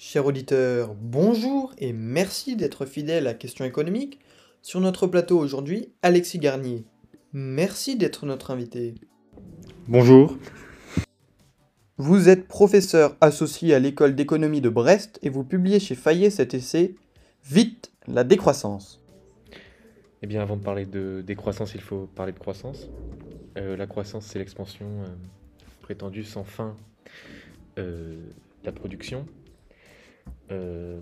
Chers auditeurs, bonjour et merci d'être fidèles à Question économique. Sur notre plateau aujourd'hui, Alexis Garnier. Merci d'être notre invité. Bonjour. Vous êtes professeur associé à l'école d'économie de Brest et vous publiez chez Fayet cet essai Vite la décroissance. Eh bien, avant de parler de décroissance, il faut parler de croissance. Euh, la croissance, c'est l'expansion euh, prétendue sans fin euh, de la production. Euh,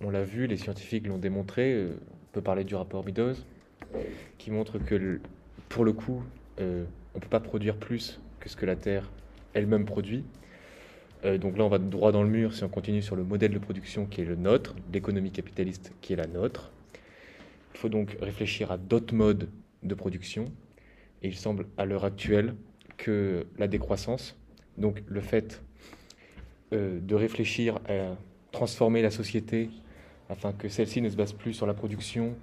on l'a vu, les scientifiques l'ont démontré. euh, on peut parler du rapport Meadows, qui montre que pour le coup, euh, on ne peut pas produire plus que ce que la Terre elle-même produit. Donc là, on va droit dans le mur si on continue sur le modèle de production qui est le nôtre, l'économie capitaliste qui est la nôtre. Il faut donc réfléchir à d'autres modes de production. Et il semble à l'heure actuelle que la décroissance, donc le fait de réfléchir à transformer la société afin que celle-ci ne se base plus sur la production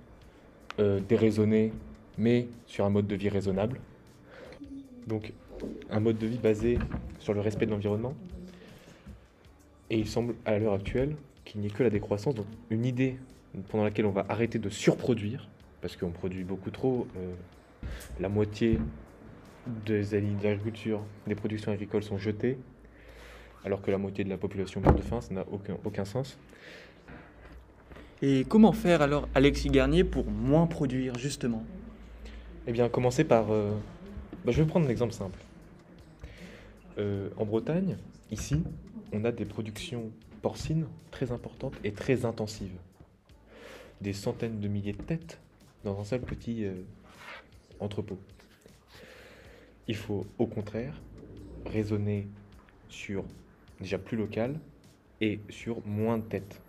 euh, déraisonnée, mais sur un mode de vie raisonnable. Donc un mode de vie basé sur le respect de l'environnement. Et il semble à l'heure actuelle qu'il n'y ait que la décroissance, donc une idée pendant laquelle on va arrêter de surproduire, parce qu'on produit beaucoup trop. euh, la moitié des lignes d'agriculture, des productions agricoles sont jetées, alors que la moitié de la population meurt de faim, ça n'a aucun, aucun sens. Et comment faire alors, Alexis Garnier, pour moins produire justement? Eh bien, commencer par... euh, bah, je vais prendre un exemple simple. Euh, en Bretagne, ici, on a des productions porcines très importantes et très intensives. Des centaines de milliers de têtes dans un seul petit euh, entrepôt. Il faut au contraire raisonner sur déjà plus local et sur moins de têtes.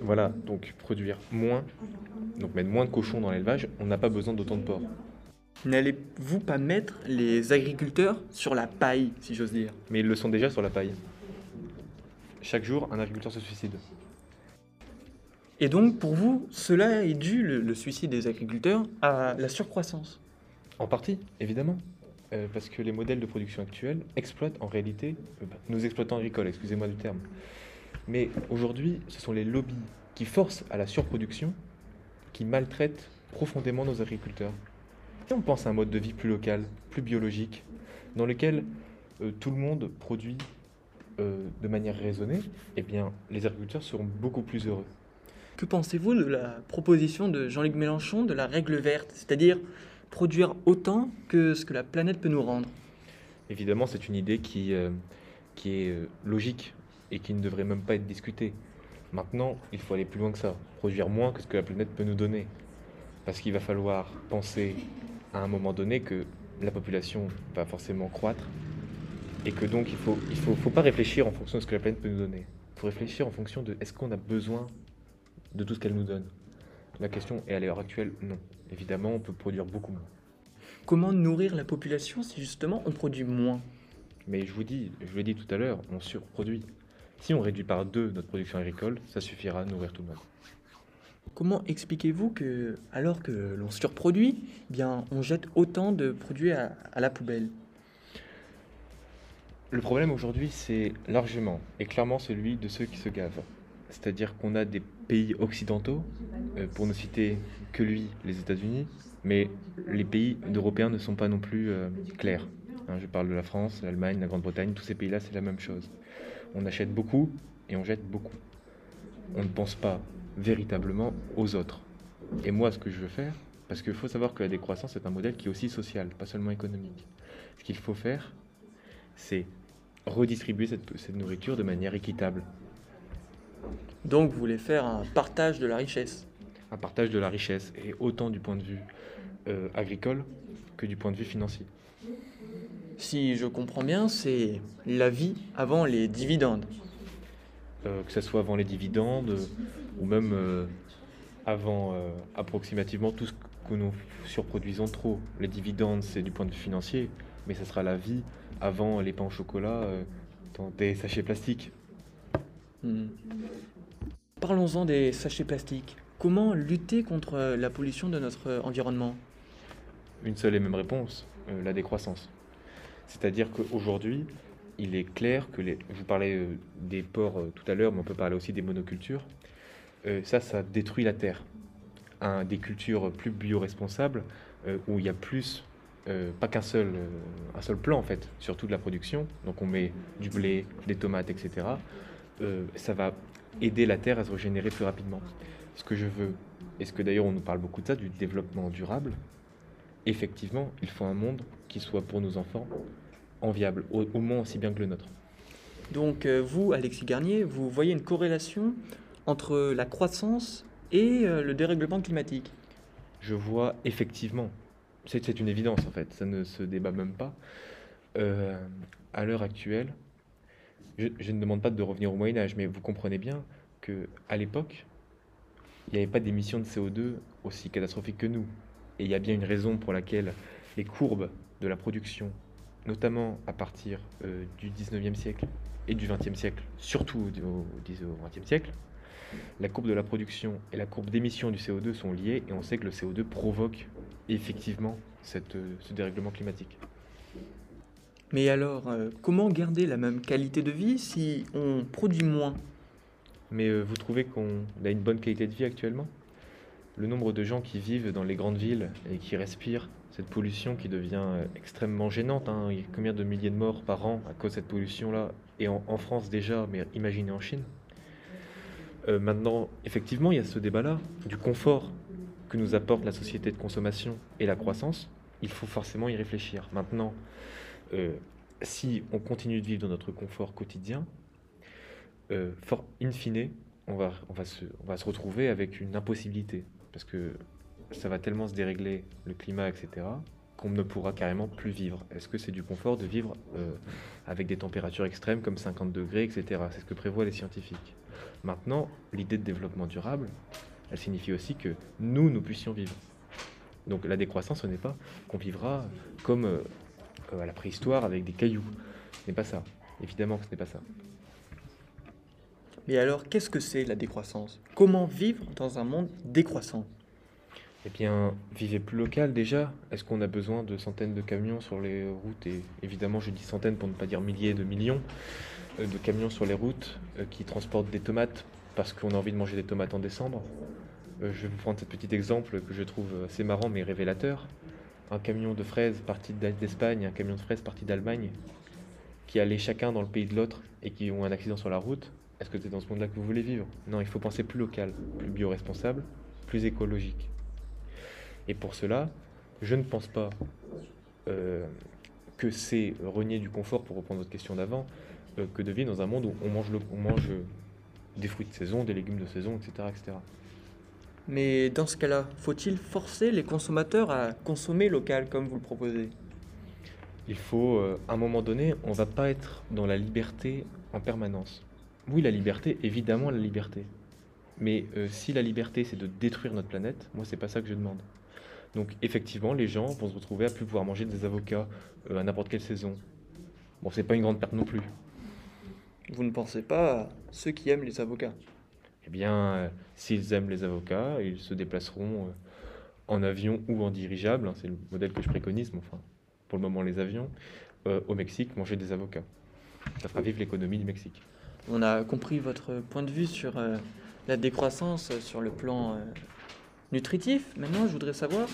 Voilà, donc produire moins, donc mettre moins de cochons dans l'élevage, on n'a pas besoin d'autant de porcs. N'allez-vous pas mettre les agriculteurs sur la paille, si j'ose dire? Mais ils le sont déjà sur la paille. Chaque jour, un agriculteur se suicide. Et donc, pour vous, cela est dû, le, le suicide des agriculteurs, à la surcroissance? En partie, évidemment. Euh, parce que les modèles de production actuels exploitent en réalité euh, bah, nos exploitants agricoles, excusez-moi du terme. Mais aujourd'hui, ce sont les lobbies qui forcent à la surproduction qui maltraitent profondément nos agriculteurs. Si on pense à un mode de vie plus local, plus biologique, dans lequel euh, tout le monde produit euh, de manière raisonnée, eh bien, les agriculteurs seront beaucoup plus heureux. Que pensez-vous de la proposition de Jean-Luc Mélenchon de la règle verte, c'est-à-dire produire autant que ce que la planète peut nous rendre Évidemment, c'est une idée qui, euh, est euh, logique et qui ne devrait même pas être discutée. Maintenant, il faut aller plus loin que ça, produire moins que ce que la planète peut nous donner. Parce qu'il va falloir penser à un moment donné que la population va forcément croître et que donc il faut, il faut, faut pas réfléchir en fonction de ce que la planète peut nous donner. Il faut réfléchir en fonction de est-ce qu'on a besoin de tout ce qu'elle nous donne. La question est à l'heure actuelle non. Évidemment, on peut produire beaucoup moins. Comment nourrir la population si justement on produit moins? Mais je vous dis, je l'ai dit tout à l'heure, on surproduit. Si on réduit par deux notre production agricole, ça suffira à nourrir tout le monde. Comment expliquez-vous que, alors que l'on surproduit, eh bien, on jette autant de produits à, à la poubelle? Le problème aujourd'hui, c'est largement et clairement celui de ceux qui se gavent. C'est-à-dire qu'on a des pays occidentaux, euh, pour ne citer que lui, les États-Unis, mais les pays européens ne sont pas non plus euh, clairs. Hein, je parle de la France, l'Allemagne, la Grande-Bretagne, tous ces pays-là, c'est la même chose. On achète beaucoup et on jette beaucoup. On ne pense pas véritablement aux autres. Et moi, ce que je veux faire, parce qu'il faut savoir que la décroissance est un modèle qui est aussi social, pas seulement économique. Ce qu'il faut faire, c'est redistribuer cette, cette nourriture de manière équitable. Donc vous voulez faire un partage de la richesse Un partage de la richesse, et autant du point de vue euh, agricole que du point de vue financier. Si je comprends bien, c'est la vie avant les dividendes. Euh, que ce soit avant les dividendes, euh, ou même avant approximativement tout ce que nous surproduisons trop. Les dividendes, c'est du point de vue financier, mais ce sera la vie avant les pains au chocolat dans des sachets plastiques. Hmm. Parlons-en des sachets plastiques. Comment lutter contre la pollution de notre environnement? Une seule et même réponse, euh, la décroissance. C'est-à-dire qu'aujourd'hui, il est clair que les... Vous parlez euh, des ports euh, tout à l'heure, mais on peut parler aussi des monocultures. Euh, ça, ça détruit la terre. Des cultures plus bioresponsables, euh, où il y a plus, euh, pas qu'un seul, euh, un seul plan en fait, sur toute la production. Donc on met du blé, des tomates, etc. Euh, ça va aider la terre à se régénérer plus rapidement. Ce que je veux, et ce que d'ailleurs on nous parle beaucoup de ça, du développement durable, effectivement, il faut un monde qui soit pour nos enfants enviable, au, au moins aussi bien que le nôtre. Donc euh, vous, Alexis Garnier, vous voyez une corrélation entre la croissance et euh, le dérèglement climatique? Je vois effectivement, c'est une évidence en fait, ça ne se débat même pas. Euh, à l'heure actuelle, je, ne demande pas de revenir au Moyen Âge, mais vous comprenez bien que à l'époque, il n'y avait pas d'émissions de CO2 aussi catastrophiques que nous. Et il y a bien une raison pour laquelle les courbes de la production, notamment à partir euh, du 19e siècle et du 20e siècle, surtout au, au 10 au 20e siècle, la courbe de la production et la courbe d'émission du CO2 sont liées et on sait que le CO2 provoque effectivement euh, ce dérèglement climatique. Mais alors, euh, comment garder la même qualité de vie si on produit moins? Mais euh, vous trouvez qu'on a une bonne qualité de vie actuellement? Le nombre de gens qui vivent dans les grandes villes et qui respirent cette pollution qui devient euh, extrêmement gênante, hein. il y a combien de milliers de morts par an à cause de cette pollution-là, et en, en France déjà, mais imaginez en Chine? Maintenant, effectivement, il y a ce débat-là du confort que nous apporte la société de consommation et la croissance. Il faut forcément y réfléchir. Maintenant, euh, si on continue de vivre dans notre confort quotidien, euh, in fine, on va, se, retrouver avec une impossibilité. Parce que ça va tellement se dérégler, le climat, etc., qu'on ne pourra carrément plus vivre. Est-ce que c'est du confort de vivre euh, avec des températures extrêmes comme 50 degrés, etc. C'est ce que prévoient les scientifiques. Maintenant, l'idée de développement durable, elle signifie aussi que nous, nous puissions vivre. Donc la décroissance, ce n'est pas qu'on vivra comme euh, à la préhistoire avec des cailloux. Ce n'est pas ça. Évidemment que ce n'est pas ça. Mais alors, qu'est-ce que c'est la décroissance? Comment vivre dans un monde décroissant? Eh bien, vivez plus local déjà. Est-ce qu'on a besoin de centaines de camions sur les routes? Et évidemment, je dis centaines pour ne pas dire milliers de millions euh, de camions sur les routes euh, qui transportent des tomates parce qu'on a envie de manger des tomates en décembre. Euh, je vais vous prendre ce petit exemple que je trouve assez marrant mais révélateur. Un camion de fraises parti d'Espagne, un camion de fraises parti d'Allemagne, qui allaient chacun dans le pays de l'autre et qui ont un accident sur la route. Est-ce que c'est dans ce monde-là que vous voulez vivre? Non, il faut penser plus local, plus bio-responsable, plus écologique. Et pour cela, je ne pense pas euh, que c'est renier du confort, pour reprendre votre question d'avant, euh, que de vivre dans un monde où on mange, on mange des fruits de saison, des légumes de saison, etc. etc. Mais dans ce cas-là, faut-il forcer les consommateurs à consommer local comme vous le proposez? Il faut, euh, à un moment donné, on va pas être dans la liberté en permanence. Oui, la liberté, évidemment la liberté. Mais euh, si la liberté, c'est de détruire notre planète, moi, c'est pas ça que je demande. Donc, effectivement, les gens vont se retrouver à plus pouvoir manger des avocats euh, à n'importe quelle saison. Bon, c'est pas une grande perte non plus. Vous ne pensez pas à ceux qui aiment les avocats? Eh bien, euh, s'ils aiment les avocats, ils se déplaceront euh, en avion ou en dirigeable, hein, c'est le modèle que je préconise, mais enfin, pour le moment, les avions, euh, au Mexique, manger des avocats. Ça fera vivre l'économie du Mexique. On a compris votre point de vue sur la décroissance sur le plan nutritif. Maintenant, je voudrais savoir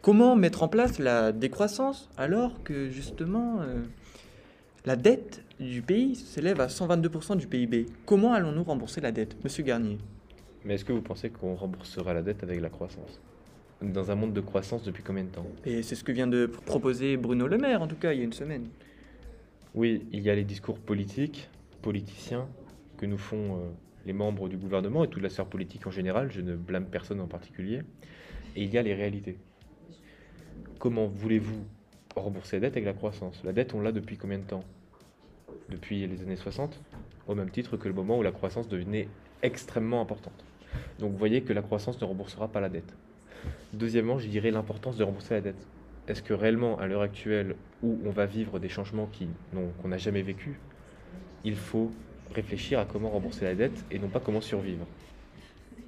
comment mettre en place la décroissance alors que justement la dette du pays s'élève à 122% du PIB. Comment allons-nous rembourser la dette, Monsieur Garnier? Mais est-ce que vous pensez qu'on remboursera la dette avec la croissance? Dans un monde de croissance depuis combien de temps? Et c'est ce que vient de proposer Bruno Le Maire, en tout cas, il y a une semaine. Oui, il y a les discours politiques, politiciens, que nous font euh, les membres du gouvernement et toute la sphère politique en général, je ne blâme personne en particulier, et il y a les réalités. Comment voulez-vous rembourser la dette avec la croissance? La dette, on l'a depuis combien de temps? Depuis les années 60, au même titre que le moment où la croissance devenait extrêmement importante. Donc vous voyez que la croissance ne remboursera pas la dette. Deuxièmement, je dirais l'importance de rembourser la dette. Est-ce que réellement, à l'heure actuelle, où on va vivre des changements qu'on n'a jamais vécu, il faut réfléchir à comment rembourser la dette et non pas comment survivre?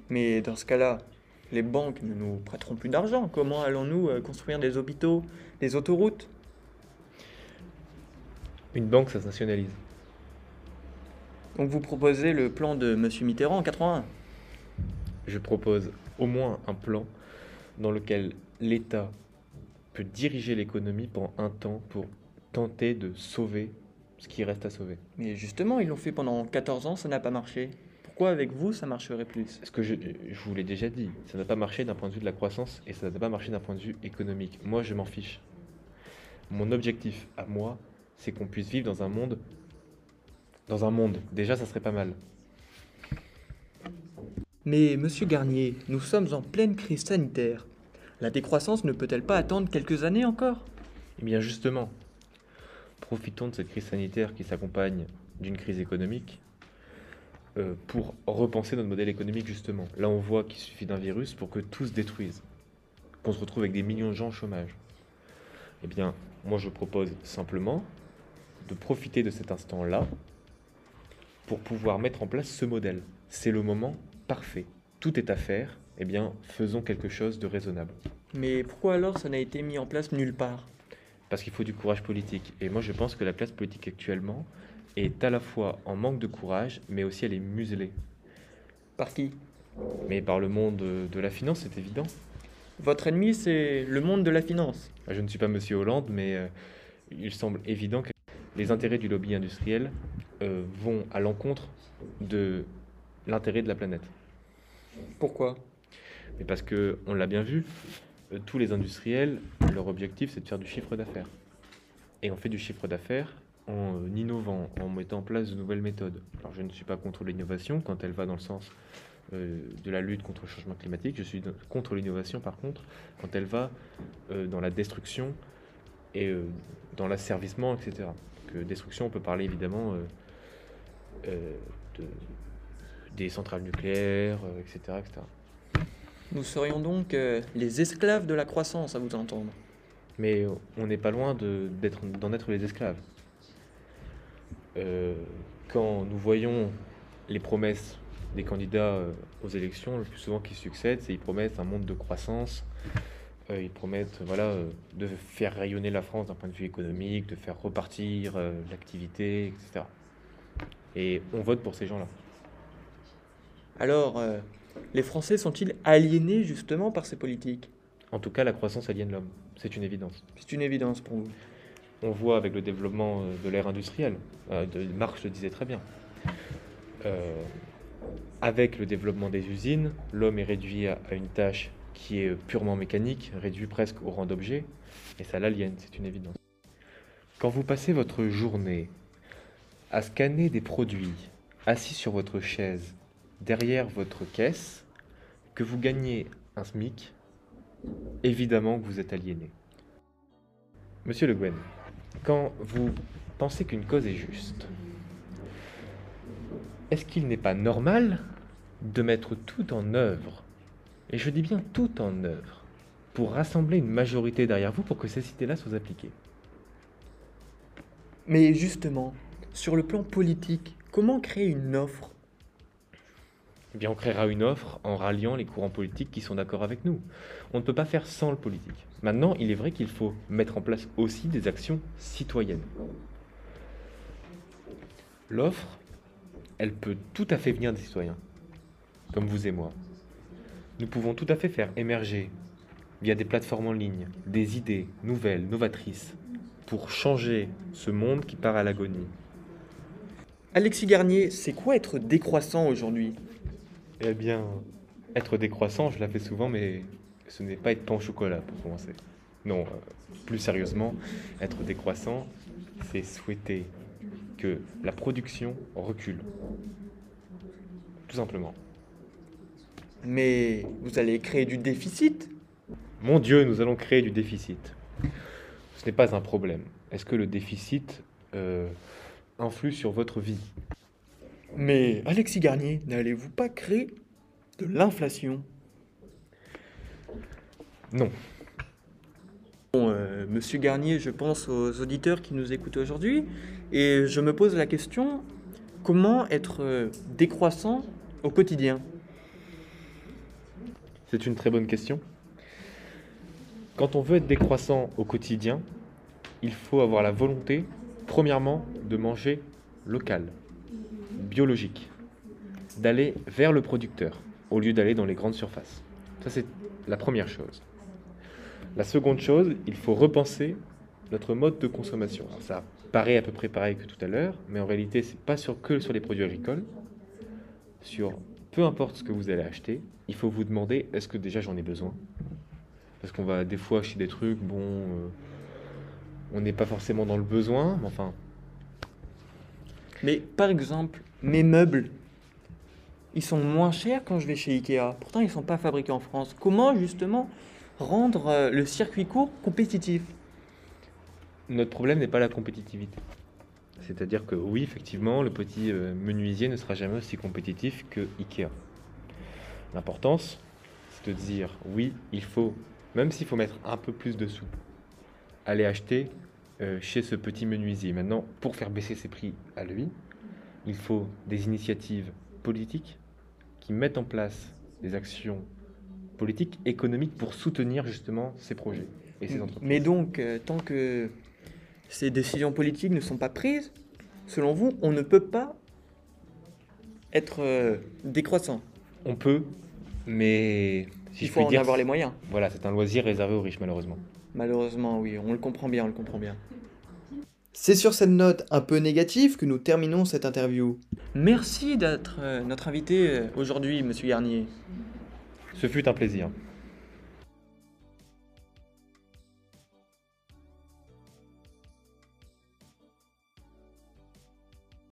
Mais dans ce cas-là, les banques ne nous prêteront plus d'argent. Comment allons-nous euh, construire des hôpitaux, des autoroutes? Une banque, ça se nationalise. Donc vous proposez le plan de M. Mitterrand en 81 Je propose au moins un plan dans lequel l'État peut diriger l'économie pendant un temps pour tenter de sauver ce qui reste à sauver. Mais justement, ils l'ont fait pendant 14 ans, ça n'a pas marché. Pourquoi avec vous, ça marcherait plus? Ce que je, je vous l'ai déjà dit, ça n'a pas marché d'un point de vue de la croissance et ça n'a pas marché d'un point de vue économique. Moi, je m'en fiche. Mon objectif à moi, c'est qu'on puisse vivre dans un monde. Dans un monde, déjà, ça serait pas mal. Mais monsieur Garnier, nous sommes en pleine crise sanitaire. La décroissance ne peut-elle pas attendre quelques années encore? Eh bien, justement, profitons de cette crise sanitaire qui s'accompagne d'une crise économique euh, pour repenser notre modèle économique, justement. Là, on voit qu'il suffit d'un virus pour que tout se détruise, qu'on se retrouve avec des millions de gens au chômage. Eh bien, moi, je propose simplement de profiter de cet instant-là pour pouvoir mettre en place ce modèle. C'est le moment parfait. Tout est à faire. Eh bien, faisons quelque chose de raisonnable. Mais pourquoi alors ça n'a été mis en place nulle part? Parce qu'il faut du courage politique. Et moi, je pense que la classe politique actuellement est à la fois en manque de courage, mais aussi elle est muselée. Par qui? Mais par le monde de la finance, c'est évident. Votre ennemi, c'est le monde de la finance. Je ne suis pas Monsieur Hollande, mais euh, il semble évident que les intérêts du lobby industriel euh, vont à l'encontre de l'intérêt de la planète. Pourquoi? Mais parce que, on l'a bien vu, euh, tous les industriels, leur objectif, c'est de faire du chiffre d'affaires. Et on fait du chiffre d'affaires en euh, innovant, en mettant en place de nouvelles méthodes. Alors je ne suis pas contre l'innovation quand elle va dans le sens de la lutte contre le changement climatique. Je suis contre l'innovation par contre quand elle va dans la destruction et dans l'asservissement, etc. Que destruction, on peut parler évidemment euh, euh, de, des centrales nucléaires, euh, etc., etc. Nous serions donc les esclaves de la croissance, à vous entendre. Mais on n'est pas loin de- d'en être les esclaves. Euh, quand nous voyons les promesses des candidats aux élections, le plus souvent qui succèdent, c'est ils promettent un monde de croissance, euh, ils promettent voilà, euh, de faire rayonner la France d'un point de vue économique, de faire repartir euh, l'activité, etc. Et on vote pour ces gens-là. Alors, euh, les Français sont-ils aliénés justement par ces politiques? En tout cas, la croissance aliène l'homme, c'est une évidence. C'est une évidence pour vous? On voit avec le développement euh, de l'ère industrielle, euh, de, Marx le disait très bien, euh, avec le développement des usines, l'homme est réduit à, à une tâche qui est purement mécanique, réduit presque au rang d'objet, et ça l'aliène, c'est une évidence. Quand vous passez votre journée à scanner des produits assis sur votre chaise, derrière votre caisse, que vous gagnez un SMIC, évidemment que vous êtes aliéné. Monsieur Le Guen, quand vous pensez qu'une cause est juste, est-ce qu'il n'est pas normal de mettre tout en œuvre, et je dis bien tout en œuvre, pour rassembler une majorité derrière vous pour que ces idées-là soient appliquées Mais justement, sur le plan politique, comment créer une offre? Eh bien, on créera une offre en ralliant les courants politiques qui sont d'accord avec nous. On ne peut pas faire sans le politique. Maintenant, il est vrai qu'il faut mettre en place aussi des actions citoyennes. L'offre, elle peut tout à fait venir des citoyens, comme vous et moi. Nous pouvons tout à fait faire émerger, via des plateformes en ligne, des idées nouvelles, novatrices, pour changer ce monde qui part à l'agonie. Alexis Garnier, c'est quoi être décroissant aujourd'hui? Eh bien, être décroissant, je la fais souvent, mais ce n'est pas être pain au chocolat pour commencer. Non, euh, plus sérieusement, être décroissant, c'est souhaiter que la production recule. Tout simplement. Mais vous allez créer du déficit Mon Dieu, nous allons créer du déficit. Ce n'est pas un problème. Est-ce que le déficit euh, influe sur votre vie? Mais Alexis Garnier, n'allez-vous pas créer de l'inflation? Non. Bon, euh, Monsieur Garnier, je pense aux auditeurs qui nous écoutent aujourd'hui, et je me pose la question, comment être euh, décroissant au quotidien? C'est une très bonne question. Quand on veut être décroissant au quotidien, il faut avoir la volonté Premièrement, de manger local, biologique, d'aller vers le producteur au lieu d'aller dans les grandes surfaces. Ça, c'est la première chose. La seconde chose, il faut repenser notre mode de consommation. Ça paraît à peu près pareil que tout à l'heure, mais en réalité, c'est pas que sur les produits agricoles. Sur peu importe ce que vous allez acheter, il faut vous demander est-ce que déjà j'en ai besoin? Parce qu'on va des fois acheter des trucs, bon, euh, on n'est pas forcément dans le besoin, mais enfin, Mais par exemple, mes meubles, ils sont moins chers quand je vais chez Ikea. Pourtant, ils ne sont pas fabriqués en France. Comment justement rendre euh, le circuit court compétitif? Notre problème n'est pas la compétitivité. C'est-à-dire que oui, effectivement, le petit euh, menuisier ne sera jamais aussi compétitif que Ikea. L'importance, c'est de dire oui, il faut, même s'il faut mettre un peu plus de sous, aller acheter euh, chez ce petit menuisier. Maintenant, pour faire baisser ses prix à lui, il faut des initiatives politiques qui mettent en place des actions politiques, économiques pour soutenir justement ces projets et ces entreprises. Mais donc, euh, tant que ces décisions politiques ne sont pas prises, selon vous, on ne peut pas être euh, décroissant. On peut, mais si Il je faut puis en dire, avoir les moyens. voilà, c'est un loisir réservé aux riches malheureusement. Malheureusement, oui, on le comprend bien, on le comprend bien. C'est sur cette note un peu négative que nous terminons cette interview. Merci d'être euh, notre invité euh, aujourd'hui, Monsieur Garnier. Ce fut un plaisir.